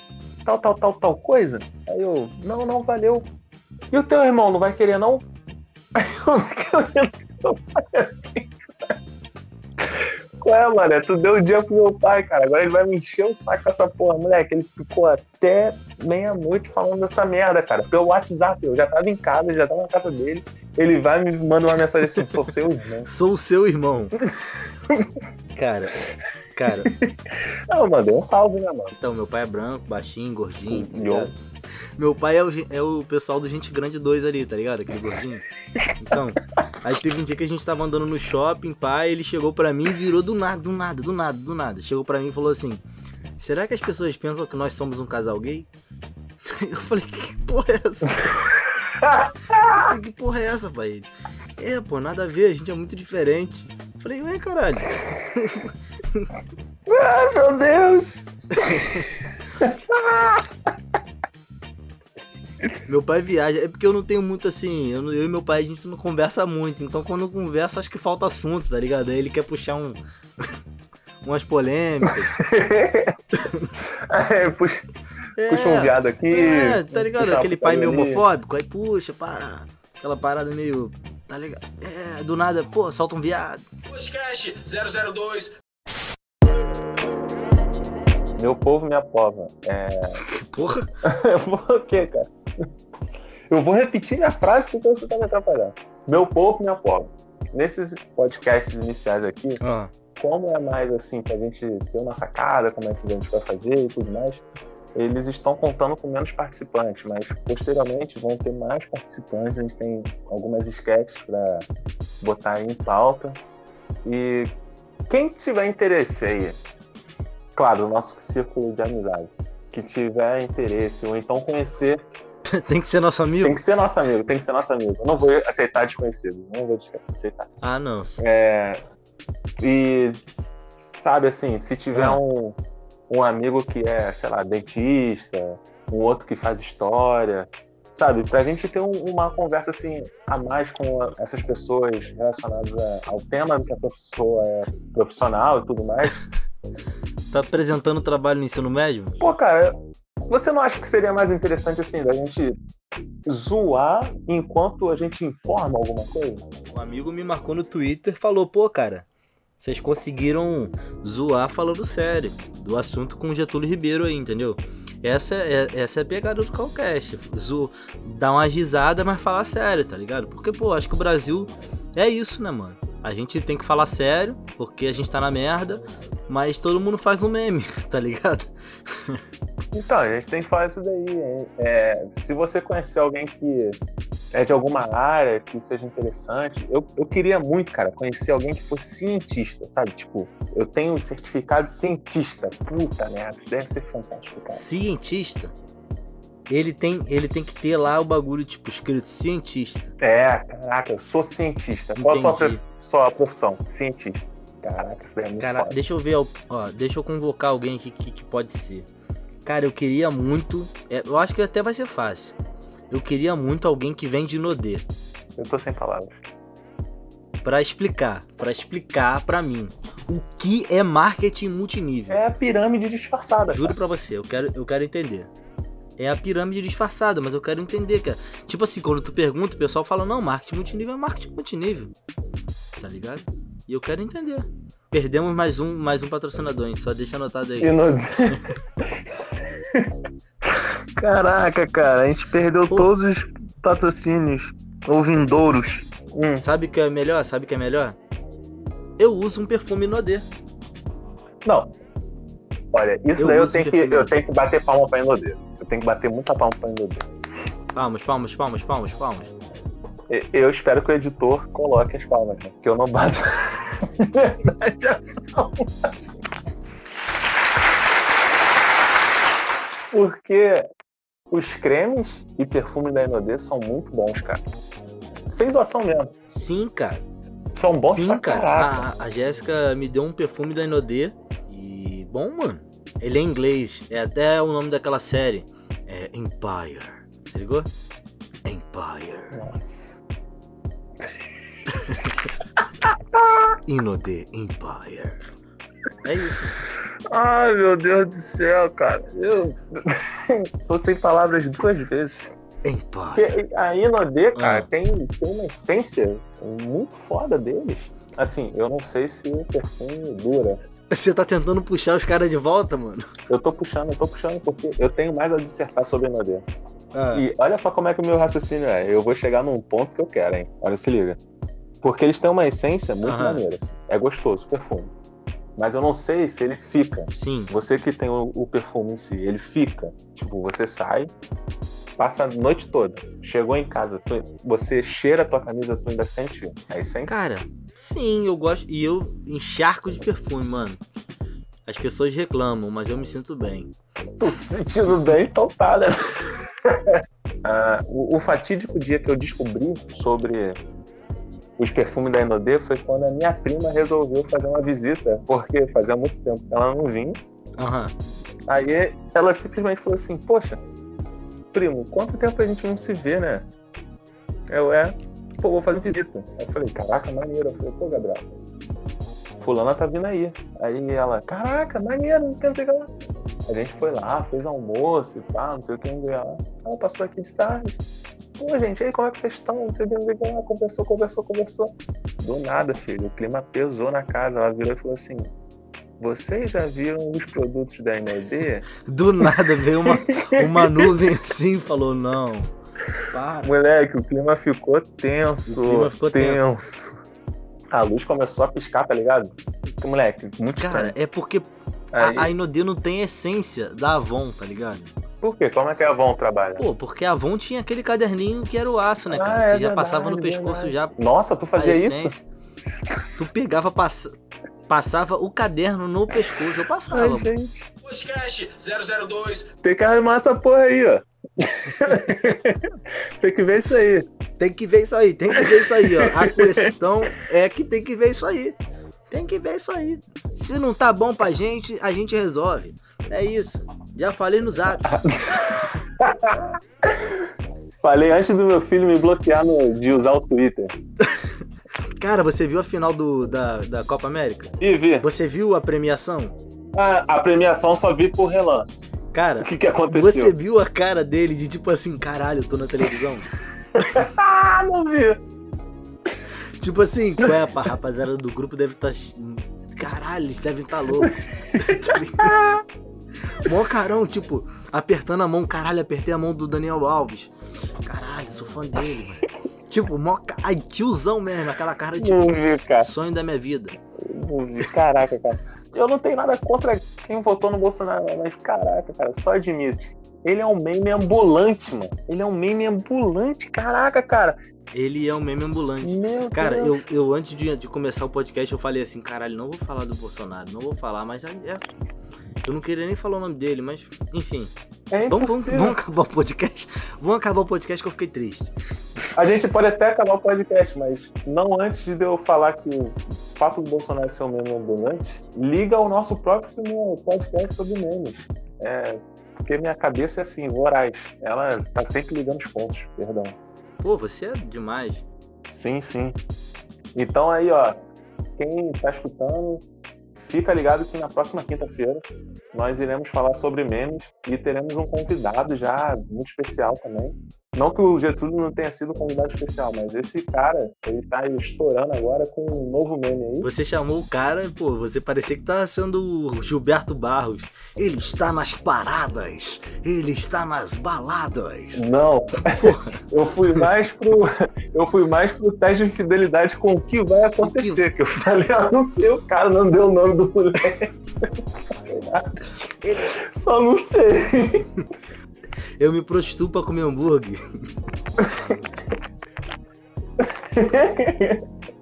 [SPEAKER 5] tal, tal, tal, tal coisa. Aí eu, não, não, valeu. E o teu irmão não vai querer, não? Aí eu meu pai assim. Qual é, mano? Tu deu o dia pro meu pai, cara. Agora ele vai me encher o saco com essa porra, moleque. Ele ficou até meia-noite falando dessa merda, cara. Pelo WhatsApp. Eu já tava em casa, já tava na casa dele. Ele vai me manda uma mensagem assim: sou seu irmão.
[SPEAKER 4] Sou o seu irmão. cara, cara.
[SPEAKER 5] Não, eu mandei um salve, né, mano?
[SPEAKER 4] Então, meu pai é branco, baixinho, gordinho. tá? Meu pai é o, é o pessoal do Gente Grande 2 ali, tá ligado? Aquele gordinho. Então, aí teve um dia que a gente tava andando no shopping, pai, ele chegou pra mim e virou do nada, do nada, do nada, do nada. Chegou pra mim e falou assim: Será que as pessoas pensam que nós somos um casal gay? Eu falei, que porra é essa? Falei, que porra é essa, pai? É, pô, nada a ver, a gente é muito diferente. Eu falei, ué, caralho.
[SPEAKER 5] Ai, meu Deus!
[SPEAKER 4] Meu pai viaja, é porque eu não tenho muito assim, eu, eu e meu pai a gente não conversa muito, então quando eu converso acho que falta assunto, tá ligado? Aí ele quer puxar um umas polêmicas.
[SPEAKER 5] É, puxa,
[SPEAKER 4] É,
[SPEAKER 5] puxa um viado aqui.
[SPEAKER 4] é, tá ligado? Aquele pai meio homofóbico, aí puxa, pá, aquela parada meio, tá ligado? É, do nada, pô, solta um viado.
[SPEAKER 1] Podcast 002.
[SPEAKER 5] Meu povo, minha pova. É.
[SPEAKER 4] Porra,
[SPEAKER 5] Por quê, cara? Eu vou repetir minha frase porque você tá me atrapalhando. Meu povo, minha pova. Nesses podcasts iniciais aqui,
[SPEAKER 4] ah,
[SPEAKER 5] como é mais assim, pra gente ter uma sacada, como é que a gente vai fazer e tudo mais, eles estão contando com menos participantes, mas posteriormente vão ter mais participantes. A gente tem algumas sketches para botar aí em pauta. E quem tiver interesse aí, claro, nosso círculo de amizade, que tiver interesse, ou então conhecer,
[SPEAKER 4] tem que ser nosso
[SPEAKER 5] tem
[SPEAKER 4] amigo?
[SPEAKER 5] que ser nosso amigo, tem que ser nosso amigo. Eu não vou aceitar desconhecido, não vou aceitar.
[SPEAKER 4] Ah, não.
[SPEAKER 5] É, e sabe assim, se tiver
[SPEAKER 4] Ah.
[SPEAKER 5] um, um amigo que é, sei lá, dentista, um outro que faz história, sabe, pra gente ter um- uma conversa assim a mais com a- essas pessoas relacionadas a- ao tema que a professora é profissional e tudo mais.
[SPEAKER 4] Tá apresentando trabalho no ensino médio?
[SPEAKER 5] Pô, cara, você não acha que seria mais interessante assim, da gente zoar enquanto a gente informa alguma coisa?
[SPEAKER 4] Um amigo me marcou no Twitter falou, pô, cara, vocês conseguiram zoar falando sério do assunto com o Getúlio Ribeiro aí, entendeu? Essa é, essa é a pegada do Calcast. Zo, dar uma risada, mas falar sério, tá ligado? Porque, pô, acho que o Brasil é isso, né, mano? A gente tem que falar sério, porque a gente tá na merda, mas todo mundo faz um meme, tá ligado?
[SPEAKER 5] Então, a gente tem que falar isso daí. hein? É, se você conhecer alguém que é de alguma área que seja interessante, eu, eu queria muito, cara, conhecer alguém que fosse cientista, sabe? Tipo, eu tenho um certificado de cientista. Puta merda, isso deve ser fantástico, cara.
[SPEAKER 4] Cientista, ele tem, ele tem que ter lá o bagulho, tipo, escrito cientista.
[SPEAKER 5] É, caraca, eu sou cientista. Qual a sua, sua profissão? Cientista. Caraca, isso daí é muito
[SPEAKER 4] Cara,
[SPEAKER 5] foda.
[SPEAKER 4] deixa eu ver, ó, deixa eu convocar alguém aqui que, que pode ser. Cara, eu queria muito, é, eu acho que até vai ser fácil. Eu queria muito alguém que vem de Nodê.
[SPEAKER 5] Eu tô sem palavras.
[SPEAKER 4] Pra explicar, pra explicar pra mim o que é marketing multinível.
[SPEAKER 5] É a pirâmide disfarçada.
[SPEAKER 4] Juro pra você, eu quero, eu quero entender. É a pirâmide disfarçada, mas eu quero entender, cara. Tipo assim, quando tu pergunta, o pessoal fala, não, marketing multinível é marketing multinível. Tá ligado? E eu quero entender. Perdemos mais um, mais um patrocinador, hein? Só deixa anotado aí.
[SPEAKER 5] No... Caraca, cara, a gente perdeu
[SPEAKER 4] Pô.
[SPEAKER 5] todos os patrocínios ou vindouros. Hum,
[SPEAKER 4] Sabe o que é melhor? Sabe o que é melhor? Eu uso um perfume Nodê.
[SPEAKER 5] Não. Olha, isso
[SPEAKER 4] Eu
[SPEAKER 5] daí eu tenho, que, eu tenho que bater palma pra Inodê. Eu tenho que bater muita palma pra Inodê.
[SPEAKER 4] Palmas, palmas, palmas, palmas, palmas.
[SPEAKER 5] E- Eu espero que o editor coloque as palmas, né? Porque eu não bato. De verdade, a palma. Porque os cremes e perfume da Inodê são muito bons, cara. Sem zoação mesmo.
[SPEAKER 4] Sim, cara.
[SPEAKER 5] São bons
[SPEAKER 4] Sim,
[SPEAKER 5] pra
[SPEAKER 4] cara.
[SPEAKER 5] caraca.
[SPEAKER 4] A, a Jéssica me deu um perfume da Inodê. E. Bom, mano. Ele é inglês. É até o nome daquela série. É Empire. Você ligou? Empire.
[SPEAKER 5] Nossa.
[SPEAKER 4] Inodê Empire. É isso.
[SPEAKER 5] Ai, meu Deus do céu, cara. Eu tô sem palavras duas vezes.
[SPEAKER 4] Empire.
[SPEAKER 5] A Inodê, cara,
[SPEAKER 4] Ah.
[SPEAKER 5] tem, tem uma essência muito foda deles. Assim, eu não sei se o perfume dura.
[SPEAKER 4] Você tá tentando puxar os caras de volta, mano?
[SPEAKER 5] Eu tô puxando, eu tô puxando porque eu tenho mais a dissertar sobre a Inodê.
[SPEAKER 4] Ah,
[SPEAKER 5] E olha só como é que o meu raciocínio é. Eu vou chegar num ponto que eu quero, hein? Olha, se liga. Porque eles têm uma essência muito
[SPEAKER 4] Aham.
[SPEAKER 5] maneira. assim. É gostoso o perfume. Mas eu não sei se ele fica.
[SPEAKER 4] sim.
[SPEAKER 5] Você que tem o, o perfume em si, ele fica. Tipo, você sai, passa a noite toda. Chegou em casa, tu- você cheira a tua camisa, tu ainda sente a essência?
[SPEAKER 4] Cara, sim, eu gosto. E eu encharco de perfume, mano. As pessoas reclamam, mas eu me sinto bem.
[SPEAKER 5] Tô se sentindo bem, então tá, né? Ah, o, o fatídico dia que eu descobri sobre os perfumes da Inodê foi quando a minha prima resolveu fazer uma visita, porque fazia muito tempo que ela não vinha.
[SPEAKER 4] Aham.
[SPEAKER 5] Aí ela simplesmente falou assim: Poxa, primo, quanto tempo a gente não se vê, né? Eu é, pô, vou fazer visita. Aí eu falei: Caraca, maneiro. Eu falei: Pô, Gabriel, Fulana tá vindo aí. Aí ela: Caraca, maneiro, não sei o que, não sei o que lá. A gente foi lá, fez almoço e tal, não sei o que, não lá. Ela passou aqui de tarde. Pô, gente, aí como é que vocês estão? Não sei o que, não sei o que lá. Conversou, conversou, conversou. Do nada, filho, o clima pesou na casa. Ela virou e falou assim: Vocês já viram os produtos da Inodê?
[SPEAKER 4] Do nada veio uma, uma nuvem assim e falou: não. Para.
[SPEAKER 5] Moleque, o clima ficou tenso.
[SPEAKER 4] O clima ficou
[SPEAKER 5] tenso. A luz começou a piscar, tá ligado? Moleque, muito
[SPEAKER 4] Cara,
[SPEAKER 5] estranho.
[SPEAKER 4] é porque
[SPEAKER 5] Aí,
[SPEAKER 4] a, a Inodê não tem essência da Avon, tá ligado?
[SPEAKER 5] Por quê? Como é que a Avon trabalha?
[SPEAKER 4] Pô, porque a Avon tinha aquele caderninho que era o aço, né,
[SPEAKER 5] Ah,
[SPEAKER 4] cara?
[SPEAKER 5] é
[SPEAKER 4] Você já
[SPEAKER 5] verdade,
[SPEAKER 4] passava no pescoço
[SPEAKER 5] verdade.
[SPEAKER 4] já.
[SPEAKER 5] Nossa, tu fazia isso?
[SPEAKER 4] Tu pegava, passa- passava o caderno no pescoço. Eu passava.
[SPEAKER 5] Ai, gente.
[SPEAKER 1] Podcast 002.
[SPEAKER 5] Tem que arrumar essa porra aí, ó. tem que ver isso aí.
[SPEAKER 4] Tem que ver isso aí, tem que ver isso aí, ó. A questão é que tem que ver isso aí. Tem que ver isso aí. Se não tá bom pra gente, a gente resolve. É isso. Já falei no zap.
[SPEAKER 5] Falei antes do meu filho me bloquear no- de usar o Twitter.
[SPEAKER 4] Cara, você viu a final do, da, da Copa América?
[SPEAKER 5] E vi.
[SPEAKER 4] Você viu a premiação?
[SPEAKER 5] A, a premiação só vi por relance.
[SPEAKER 4] Cara,
[SPEAKER 5] O que que aconteceu?
[SPEAKER 4] você viu a cara dele de tipo assim, caralho, eu tô na televisão?
[SPEAKER 5] Ah, não vi.
[SPEAKER 4] tipo assim, qual é, pá, rapaziada do grupo deve estar. Caralho, eles devem estar loucos. tá? Mó carão, tipo, apertando a mão, caralho, apertei a mão do Daniel Alves. Caralho, sou fã dele, velho. Tipo, mó. Ai, tiozão mesmo, aquela cara de
[SPEAKER 5] cara.
[SPEAKER 4] sonho da minha vida.
[SPEAKER 5] Caraca, cara. Eu não tenho nada contra quem votou no Bolsonaro, mas caraca, cara, só admite. Ele é um meme ambulante, mano. Ele é um meme ambulante, caraca, cara.
[SPEAKER 4] Ele é um meme ambulante.
[SPEAKER 5] Meu
[SPEAKER 4] Cara,
[SPEAKER 5] Deus.
[SPEAKER 4] eu, eu antes de, de começar o podcast, eu falei assim, caralho, não vou falar do Bolsonaro, não vou falar, mas é. Eu não queria nem falar o nome dele, mas, enfim.
[SPEAKER 5] É
[SPEAKER 4] Vamos, vamos, vamos acabar o podcast. Vamos acabar o podcast que eu fiquei triste.
[SPEAKER 5] A gente pode até acabar o podcast, mas não antes de eu falar que o fato do Bolsonaro ser um meme ambulante, liga ao nosso próximo podcast sobre memes. É, porque minha cabeça é assim, voraz. Ela tá sempre ligando os pontos, perdão.
[SPEAKER 4] Pô, você é demais.
[SPEAKER 5] Sim, sim. Então aí, ó, quem tá escutando, fica ligado que na próxima quinta-feira nós iremos falar sobre memes e teremos um convidado já muito especial também. Não que o Getúlio não tenha sido um convidado especial, mas esse cara, ele tá estourando agora com um novo meme aí.
[SPEAKER 4] Você chamou o cara, pô, você parecia que tava sendo o Gilberto Barros. Ele está nas paradas, ele está nas baladas.
[SPEAKER 5] Não, eu fui mais pro. Eu fui mais pro teste de fidelidade com o que vai acontecer. Que eu falei, ah, não sei, o cara não deu o nome do moleque. Só não sei.
[SPEAKER 4] Eu me prostituo pra comer hambúrguer.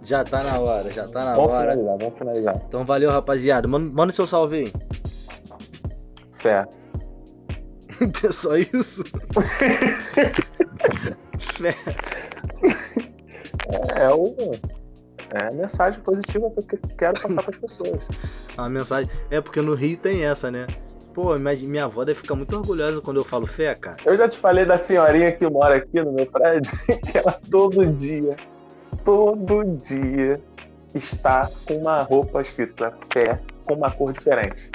[SPEAKER 4] já tá na hora, já tá na
[SPEAKER 5] Vamos
[SPEAKER 4] hora.
[SPEAKER 5] finalizar, vamos finalizar.
[SPEAKER 4] Então valeu, rapaziada. Manda, manda o seu salve aí.
[SPEAKER 5] Fé.
[SPEAKER 4] É só isso? Fé.
[SPEAKER 5] É, o, é a mensagem positiva que eu quero passar para as pessoas.
[SPEAKER 4] A mensagem. É porque no Rio tem essa, né? Pô, mas minha avó deve ficar muito orgulhosa quando eu falo fé, cara.
[SPEAKER 5] Eu já te falei da senhorinha que mora aqui no meu prédio, que ela todo dia, todo dia está com uma roupa escrita fé com uma cor diferente.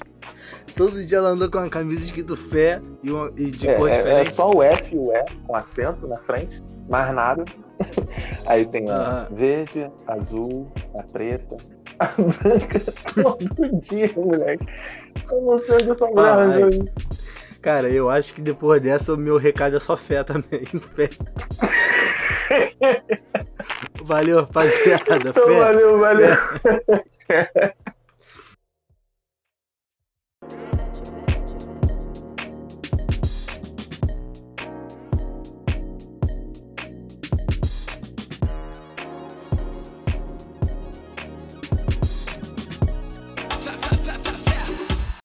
[SPEAKER 4] Todo dia ela anda com uma camisa escrito fé e, uma, e de
[SPEAKER 5] É,
[SPEAKER 4] cor
[SPEAKER 5] é- é
[SPEAKER 4] diferente.
[SPEAKER 5] só o F e o E com acento na frente, mais nada. Aí tem a verde, azul, a preta, a branca, todo dia, moleque. Eu não sei onde essa mulher
[SPEAKER 4] Ai.
[SPEAKER 5] arranjou isso.
[SPEAKER 4] Cara, eu acho que depois dessa o meu recado é só fé também. Fé. Valeu, rapaziada.
[SPEAKER 5] Então,
[SPEAKER 4] Fé.
[SPEAKER 5] valeu, valeu.